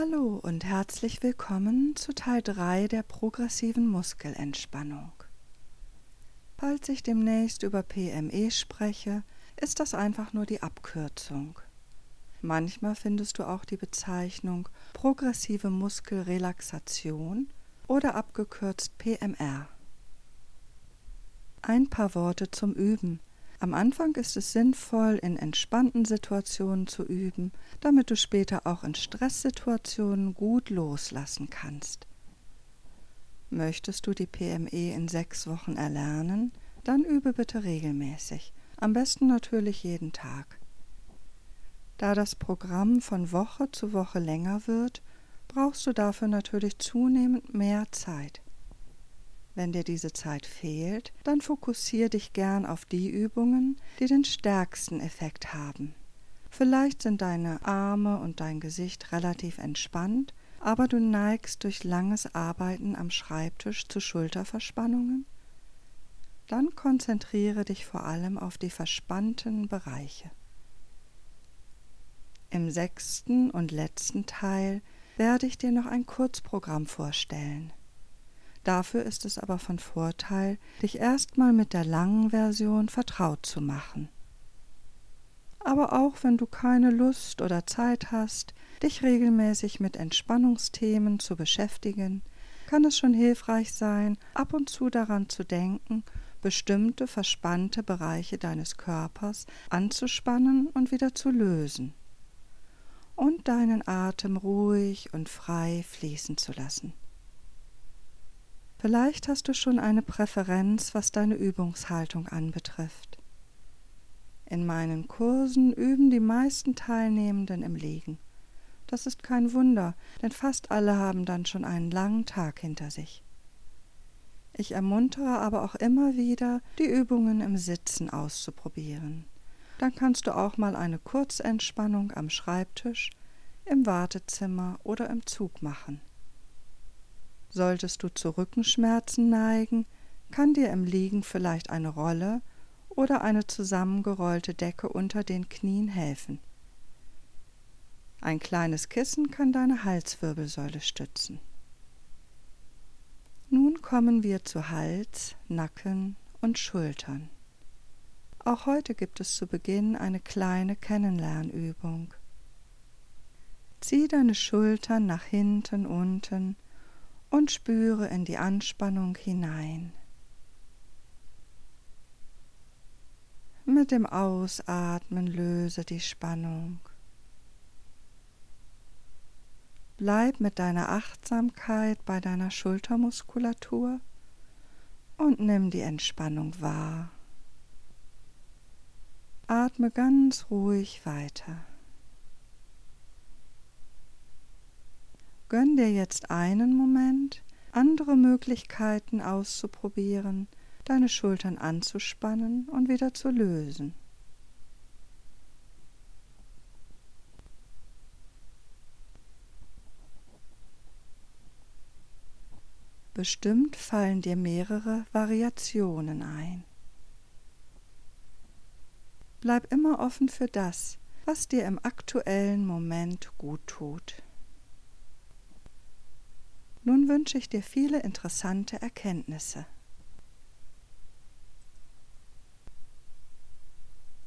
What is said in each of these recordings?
Hallo und herzlich willkommen zu Teil 3 der progressiven Muskelentspannung. Falls ich demnächst über PME spreche, ist das einfach nur die Abkürzung. Manchmal findest du auch die Bezeichnung progressive Muskelrelaxation oder abgekürzt PMR. Ein paar Worte zum Üben. Am Anfang ist es sinnvoll, in entspannten Situationen zu üben, damit du später auch in Stresssituationen gut loslassen kannst. Möchtest du die PME in sechs Wochen erlernen, dann übe bitte regelmäßig, am besten natürlich jeden Tag. Da das Programm von Woche zu Woche länger wird, brauchst du dafür natürlich zunehmend mehr Zeit. Wenn dir diese Zeit fehlt, dann fokussiere dich gern auf die Übungen, die den stärksten Effekt haben. Vielleicht sind deine Arme und dein Gesicht relativ entspannt, aber du neigst durch langes Arbeiten am Schreibtisch zu Schulterverspannungen? Dann konzentriere dich vor allem auf die verspannten Bereiche. Im sechsten und letzten Teil werde ich dir noch ein Kurzprogramm vorstellen. Dafür ist es aber von Vorteil, dich erstmal mit der langen Version vertraut zu machen. Aber auch wenn du keine Lust oder Zeit hast, dich regelmäßig mit Entspannungsthemen zu beschäftigen, kann es schon hilfreich sein, ab und zu daran zu denken, bestimmte verspannte Bereiche deines Körpers anzuspannen und wieder zu lösen und deinen Atem ruhig und frei fließen zu lassen. Vielleicht hast du schon eine Präferenz, was deine Übungshaltung anbetrifft. In meinen Kursen üben die meisten Teilnehmenden im Liegen. Das ist kein Wunder, denn fast alle haben dann schon einen langen Tag hinter sich. Ich ermuntere aber auch immer wieder, die Übungen im Sitzen auszuprobieren. Dann kannst du auch mal eine Kurzentspannung am Schreibtisch, im Wartezimmer oder im Zug machen. Solltest du zu Rückenschmerzen neigen, kann dir im Liegen vielleicht eine Rolle oder eine zusammengerollte Decke unter den Knien helfen. Ein kleines Kissen kann deine Halswirbelsäule stützen. Nun kommen wir zu Hals, Nacken und Schultern. Auch heute gibt es zu Beginn eine kleine Kennenlernübung. Zieh deine Schultern nach hinten unten und spüre in die Anspannung hinein. Mit dem Ausatmen löse die Spannung. Bleib mit deiner Achtsamkeit bei deiner Schultermuskulatur und nimm die Entspannung wahr. Atme ganz ruhig weiter. Gönn dir jetzt einen Moment, andere Möglichkeiten auszuprobieren, deine Schultern anzuspannen und wieder zu lösen. Bestimmt fallen dir mehrere Variationen ein. Bleib immer offen für das, was dir im aktuellen Moment gut tut. Nun wünsche ich dir viele interessante Erkenntnisse.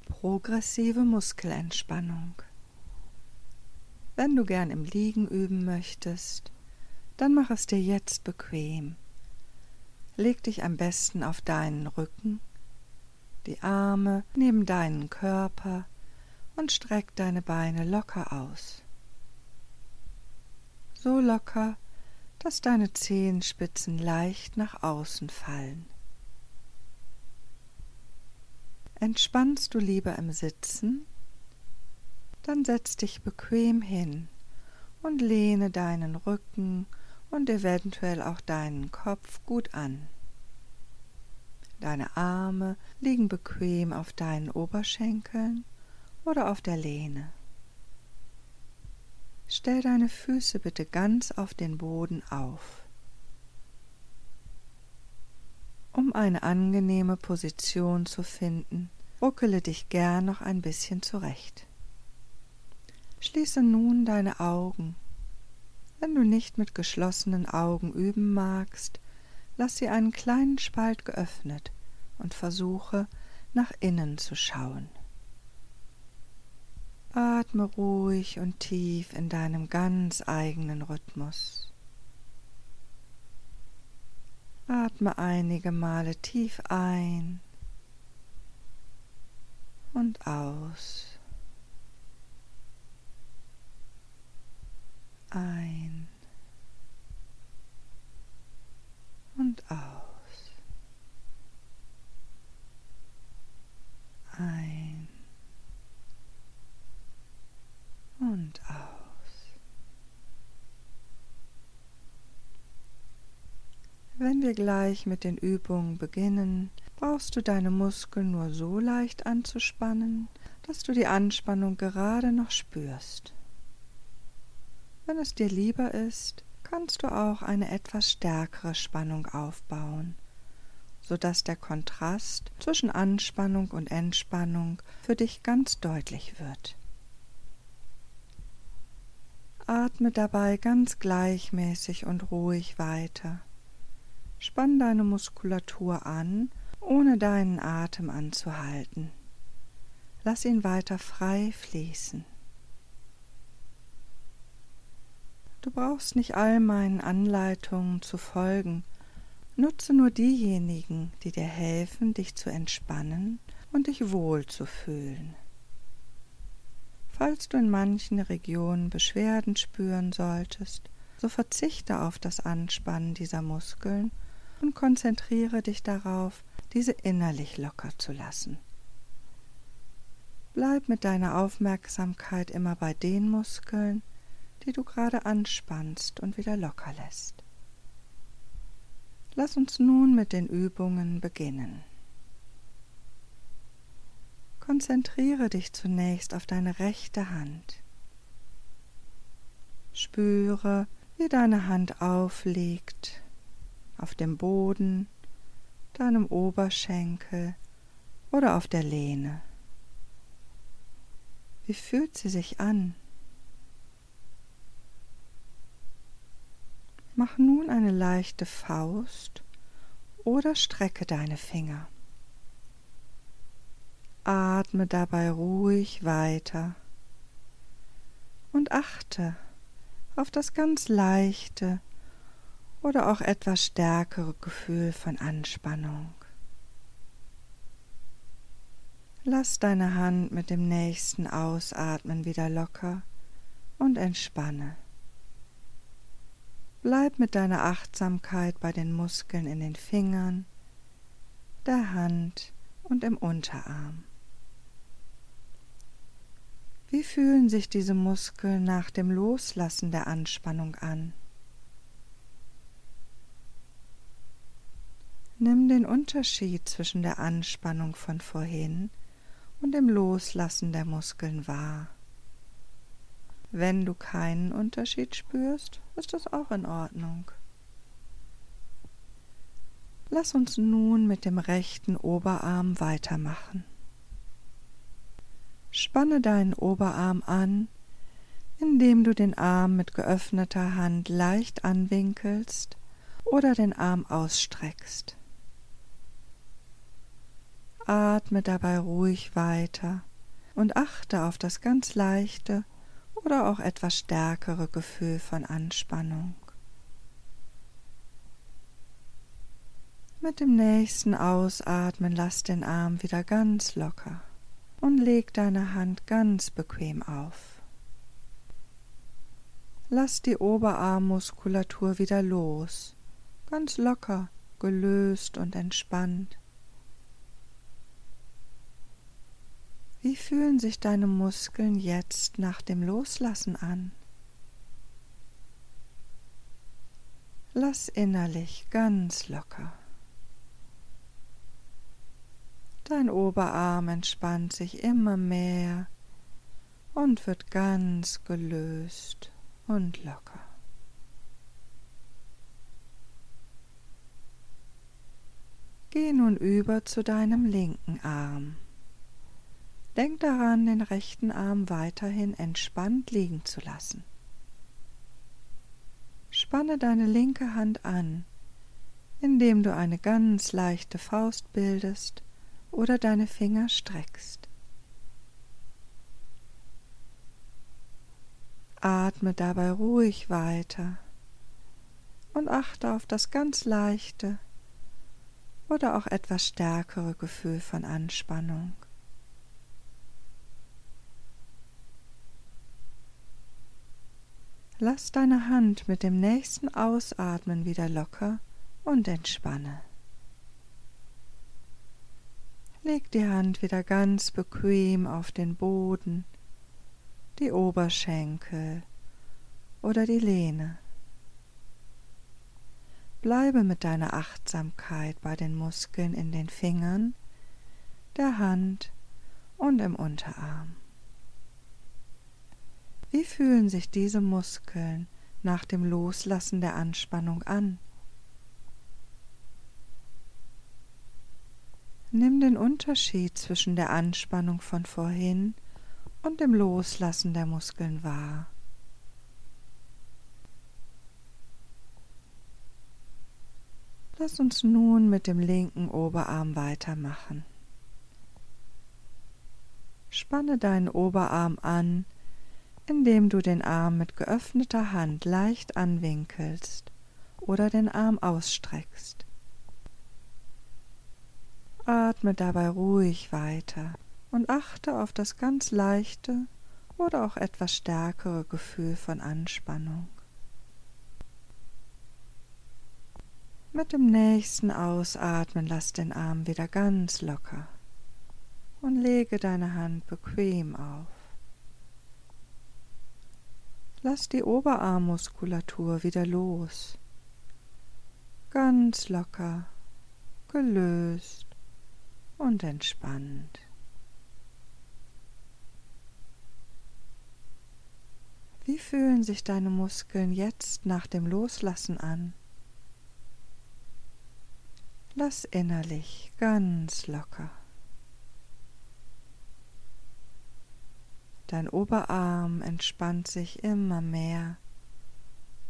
Progressive Muskelentspannung. Wenn du gern im Liegen üben möchtest, dann mach es dir jetzt bequem. Leg dich am besten auf deinen Rücken, die Arme neben deinen Körper und streck deine Beine locker aus. So locker, dass deine Zehenspitzen leicht nach außen fallen. Entspannst du lieber im Sitzen, dann setz dich bequem hin und lehne deinen Rücken und eventuell auch deinen Kopf gut an. Deine Arme liegen bequem auf deinen Oberschenkeln oder auf der Lehne. Stell deine Füße bitte ganz auf den Boden auf. Um eine angenehme Position zu finden, ruckele dich gern noch ein bisschen zurecht. Schließe nun deine Augen Wenn du nicht mit geschlossenen Augen üben magst, lass sie einen kleinen Spalt geöffnet und versuche nach innen zu schauen. Atme ruhig und tief in deinem ganz eigenen Rhythmus. Atme einige Male tief ein und aus. Ein und aus. Ein und aus. Wenn wir gleich mit den Übungen beginnen, brauchst du deine Muskeln nur so leicht anzuspannen, dass du die Anspannung gerade noch spürst. Wenn es dir lieber ist, kannst du auch eine etwas stärkere Spannung aufbauen, sodass der Kontrast zwischen Anspannung und Entspannung für dich ganz deutlich wird. Atme dabei ganz gleichmäßig und ruhig weiter. Spann deine Muskulatur an, ohne deinen Atem anzuhalten. Lass ihn weiter frei fließen. Du brauchst nicht all meinen Anleitungen zu folgen. Nutze nur diejenigen, die dir helfen, dich zu entspannen und dich wohl zu fühlen. Falls du in manchen Regionen Beschwerden spüren solltest, so verzichte auf das Anspannen dieser Muskeln und konzentriere dich darauf, diese innerlich locker zu lassen. Bleib mit deiner Aufmerksamkeit immer bei den Muskeln, die du gerade anspannst und wieder locker lässt. Lass uns nun mit den Übungen beginnen. Konzentriere dich zunächst auf deine rechte Hand. Spüre, wie deine Hand aufliegt auf dem Boden, deinem Oberschenkel oder auf der Lehne. Wie fühlt sie sich an? Mach nun eine leichte Faust oder strecke deine Finger. Atme dabei ruhig weiter und achte auf das ganz leichte oder auch etwas stärkere Gefühl von Anspannung. Lass deine Hand mit dem nächsten Ausatmen wieder locker und entspanne. Bleib mit deiner Achtsamkeit bei den Muskeln in den Fingern, der Hand und im Unterarm. Wie fühlen sich diese Muskeln nach dem Loslassen der Anspannung an? Nimm den Unterschied zwischen der Anspannung von vorhin und dem Loslassen der Muskeln wahr. Wenn du keinen Unterschied spürst, ist das auch in Ordnung. Lass uns nun mit dem rechten Oberarm weitermachen. Spanne deinen Oberarm an, indem du den Arm mit geöffneter Hand leicht anwinkelst oder den Arm ausstreckst. Atme dabei ruhig weiter und achte auf das ganz leichte oder auch etwas stärkere Gefühl von Anspannung. Mit dem nächsten Ausatmen lass den Arm wieder ganz locker und leg deine Hand ganz bequem auf. Lass die Oberarmmuskulatur wieder los, ganz locker, gelöst und entspannt. Wie fühlen sich deine Muskeln jetzt nach dem Loslassen an? Lass innerlich ganz locker. Dein Oberarm entspannt sich immer mehr und wird ganz gelöst und locker. Geh nun über zu deinem linken Arm. Denk daran, den rechten Arm weiterhin entspannt liegen zu lassen. Spanne deine linke Hand an, indem du eine ganz leichte Faust bildest oder deine Finger streckst. Atme dabei ruhig weiter und achte auf das ganz leichte oder auch etwas stärkere Gefühl von Anspannung. Lass deine Hand mit dem nächsten Ausatmen wieder locker und entspanne. Leg die Hand wieder ganz bequem auf den Boden, die Oberschenkel oder die Lehne. Bleibe mit deiner Achtsamkeit bei den Muskeln in den Fingern, der Hand und im Unterarm. Wie fühlen sich diese Muskeln nach dem Loslassen der Anspannung an? Nimm den Unterschied zwischen der Anspannung von vorhin und dem Loslassen der Muskeln wahr. Lass uns nun mit dem linken Oberarm weitermachen. Spanne deinen Oberarm an, indem du den Arm mit geöffneter Hand leicht anwinkelst oder den Arm ausstreckst. Atme dabei ruhig weiter und achte auf das ganz leichte oder auch etwas stärkere Gefühl von Anspannung. Mit dem nächsten Ausatmen lass den Arm wieder ganz locker und lege deine Hand bequem auf. Lass die Oberarmmuskulatur wieder los. Ganz locker, gelöst und entspannt. Wie fühlen sich deine Muskeln jetzt nach dem Loslassen an? Lass innerlich ganz locker. Dein Oberarm entspannt sich immer mehr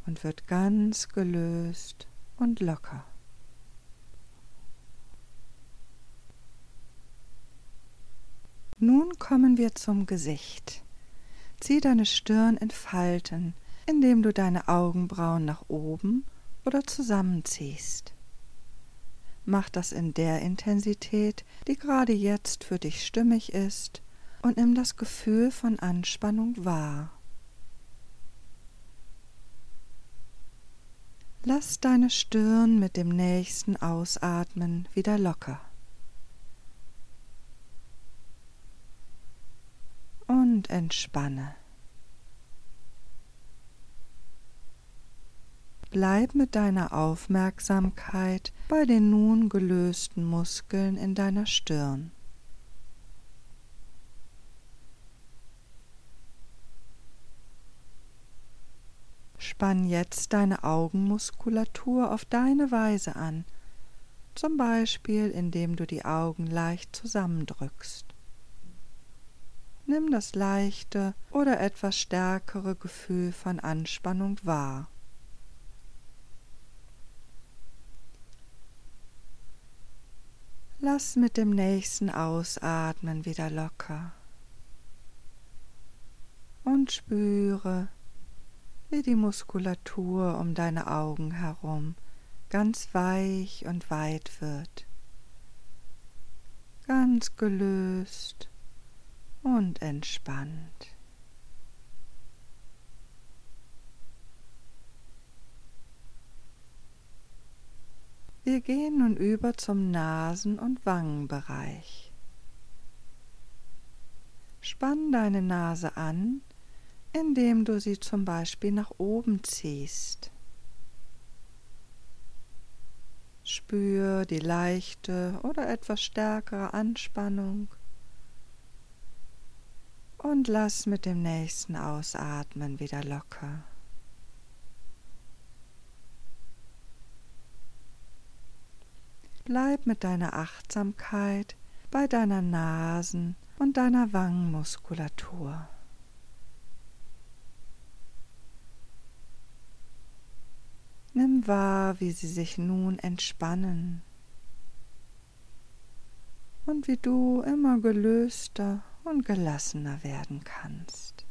und wird ganz gelöst und locker. Nun kommen wir zum Gesicht. Zieh deine Stirn in Falten, indem du deine Augenbrauen nach oben oder zusammenziehst. Mach das in der Intensität, die gerade jetzt für dich stimmig ist und nimm das Gefühl von Anspannung wahr. Lass deine Stirn mit dem nächsten Ausatmen wieder locker. Und entspanne. Bleib mit deiner Aufmerksamkeit bei den nun gelösten Muskeln in deiner Stirn. Spann jetzt deine Augenmuskulatur auf deine Weise an, zum Beispiel indem du die Augen leicht zusammendrückst. Nimm das leichte oder etwas stärkere Gefühl von Anspannung wahr. Lass mit dem nächsten Ausatmen wieder locker und spüre, wie die Muskulatur um deine Augen herum ganz weich und weit wird, ganz gelöst und entspannt. Wir gehen nun über zum Nasen- und Wangenbereich. Spann deine Nase an indem du sie zum Beispiel nach oben ziehst. Spür die leichte oder etwas stärkere Anspannung und lass mit dem nächsten Ausatmen wieder locker. Bleib mit deiner Achtsamkeit bei deiner Nasen- und deiner Wangenmuskulatur. Nimm wahr, wie sie sich nun entspannen und wie du immer gelöster und gelassener werden kannst.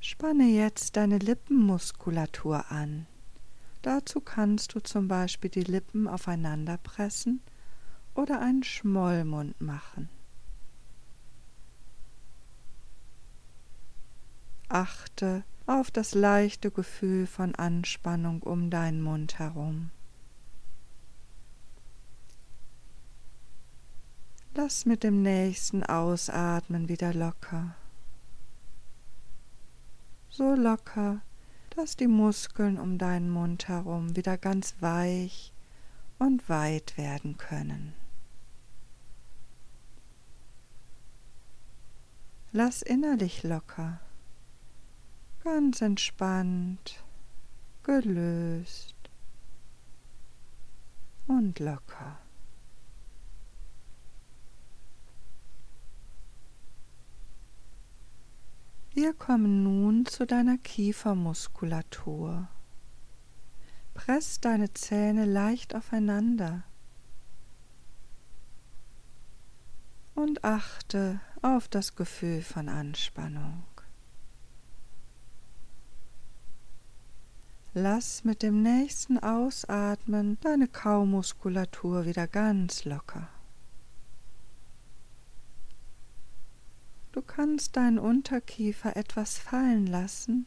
Spanne jetzt deine Lippenmuskulatur an. Dazu kannst du zum Beispiel die Lippen aufeinander pressen oder einen Schmollmund machen. Achte auf das leichte Gefühl von Anspannung um deinen Mund herum. Lass mit dem nächsten Ausatmen wieder locker. So locker, dass die Muskeln um deinen Mund herum wieder ganz weich und weit werden können. Lass innerlich locker, ganz entspannt, gelöst und locker. Wir kommen nun zu deiner Kiefermuskulatur. Press deine Zähne leicht aufeinander und achte auf das Gefühl von Anspannung. Lass mit dem nächsten Ausatmen deine Kaumuskulatur wieder ganz locker. Du kannst deinen Unterkiefer etwas fallen lassen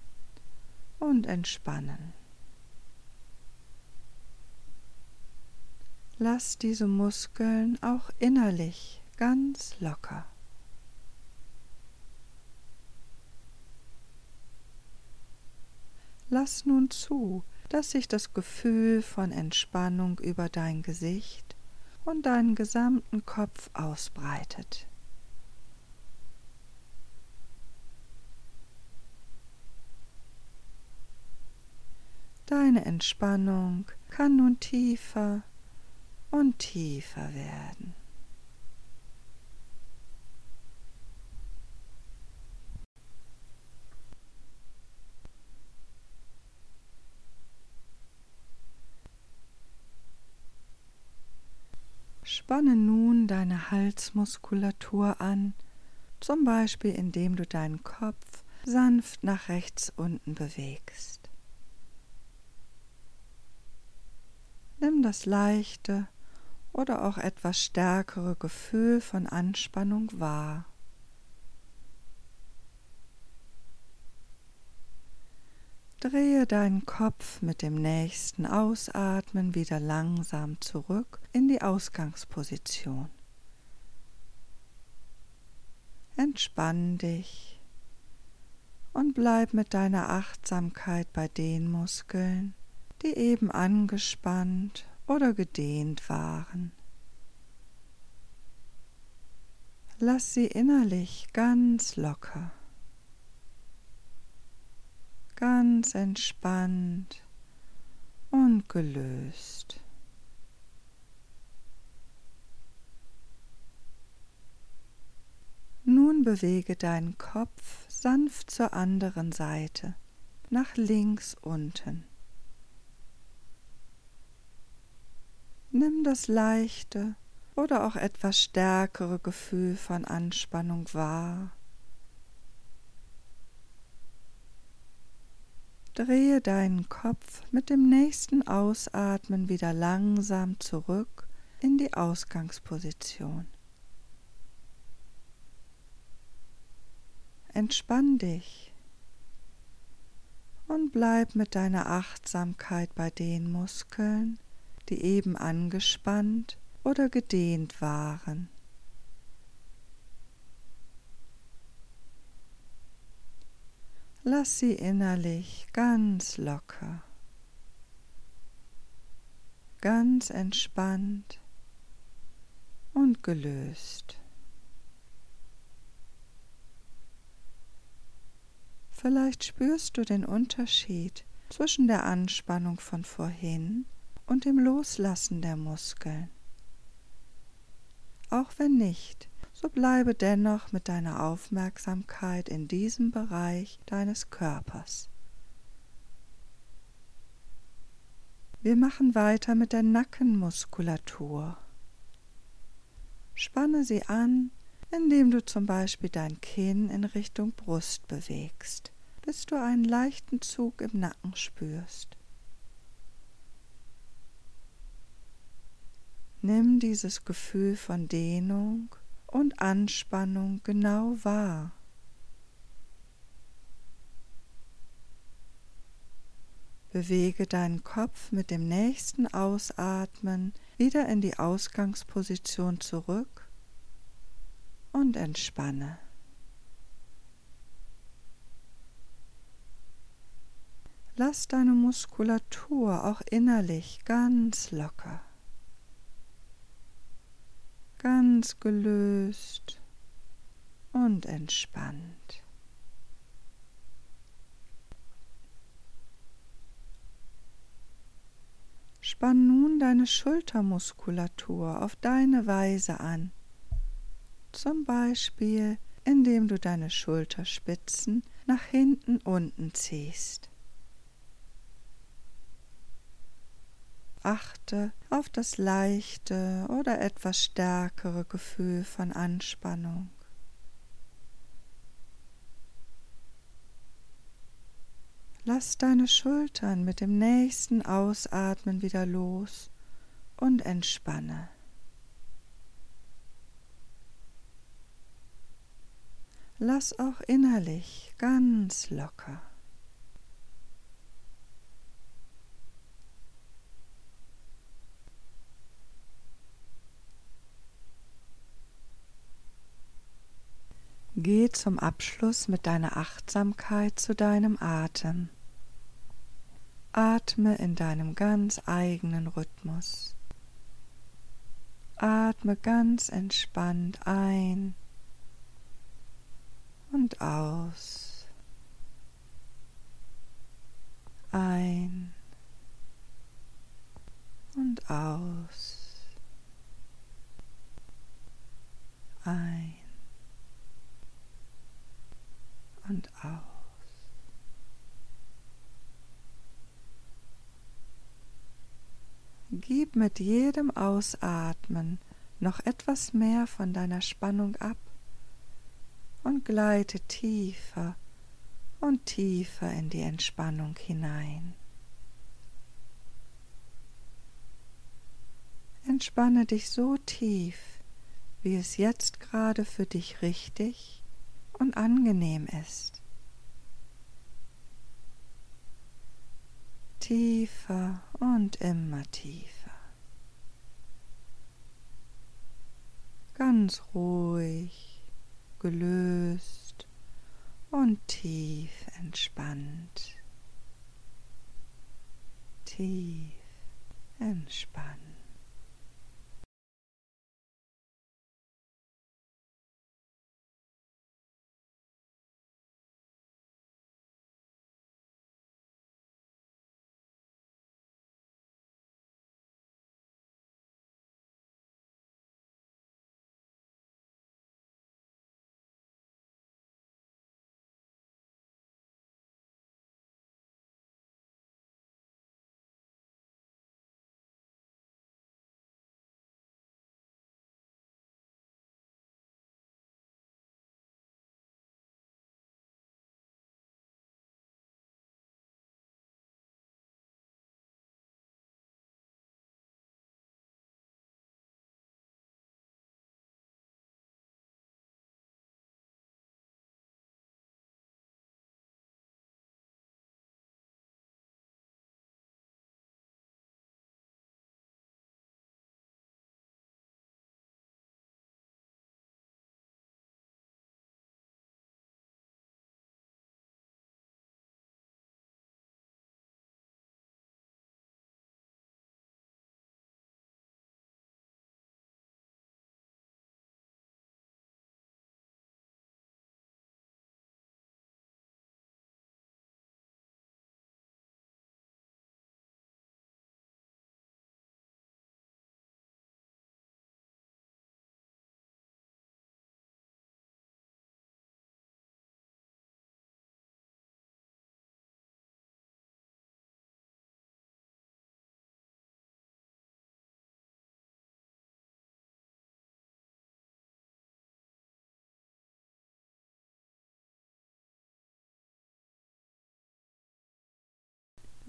und entspannen. Lass diese Muskeln auch innerlich ganz locker. Lass nun zu, dass sich das Gefühl von Entspannung über dein Gesicht und deinen gesamten Kopf ausbreitet. Deine Entspannung kann nun tiefer und tiefer werden. Spanne nun deine Halsmuskulatur an, zum Beispiel indem du deinen Kopf sanft nach rechts unten bewegst. Nimm das leichte oder auch etwas stärkere Gefühl von Anspannung wahr. Drehe deinen Kopf mit dem nächsten Ausatmen wieder langsam zurück in die Ausgangsposition. Entspann dich und bleib mit deiner Achtsamkeit bei den Muskeln, die eben angespannt oder gedehnt waren. Lass sie innerlich ganz locker, ganz entspannt und gelöst. Nun bewege deinen Kopf sanft zur anderen Seite, nach links unten. Nimm das leichte oder auch etwas stärkere Gefühl von Anspannung wahr. Drehe deinen Kopf mit dem nächsten Ausatmen wieder langsam zurück in die Ausgangsposition. Entspann dich und bleib mit deiner Achtsamkeit bei den Muskeln, die eben angespannt oder gedehnt waren. Lass sie innerlich ganz locker, ganz entspannt und gelöst. Vielleicht spürst du den Unterschied zwischen der Anspannung von vorhin und dem Loslassen der Muskeln. Auch wenn nicht, so bleibe dennoch mit deiner Aufmerksamkeit in diesem Bereich deines Körpers. Wir machen weiter mit der Nackenmuskulatur. Spanne sie an, indem du zum Beispiel dein Kinn in Richtung Brust bewegst, bis du einen leichten Zug im Nacken spürst. Nimm dieses Gefühl von Dehnung und Anspannung genau wahr. Bewege deinen Kopf mit dem nächsten Ausatmen wieder in die Ausgangsposition zurück und entspanne. Lass deine Muskulatur auch innerlich ganz locker, ganz gelöst und entspannt. Spann nun deine Schultermuskulatur auf deine Weise an, zum Beispiel indem du deine Schulterspitzen nach hinten unten ziehst. Achte auf das leichte oder etwas stärkere Gefühl von Anspannung. Lass deine Schultern mit dem nächsten Ausatmen wieder los und entspanne. Lass auch innerlich ganz locker. Geh zum Abschluss mit deiner Achtsamkeit zu deinem Atem. Atme in deinem ganz eigenen Rhythmus. Atme ganz entspannt ein und aus. Ein und aus. Ein und aus. Gib mit jedem Ausatmen noch etwas mehr von deiner Spannung ab und gleite tiefer und tiefer in die Entspannung hinein. Entspanne dich so tief, wie es jetzt gerade für dich richtig und angenehm ist. tiefer und immer tiefer. Ganz ruhig, gelöst und tief entspannt. Tief entspannt.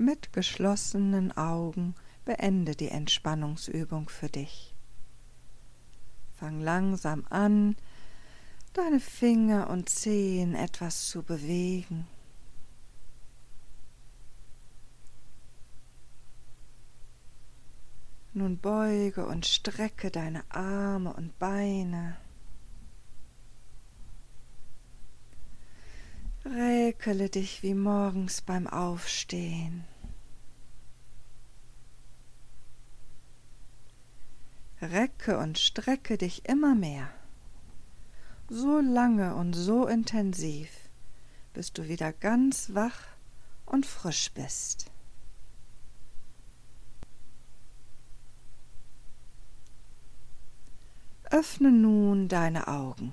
Mit geschlossenen Augen beende die Entspannungsübung für dich. Fang langsam an, deine Finger und Zehen etwas zu bewegen. Nun beuge und strecke deine Arme und Beine. Räkele dich wie morgens beim Aufstehen. Recke und strecke dich immer mehr, so lange und so intensiv, bis du wieder ganz wach und frisch bist. Öffne nun deine Augen.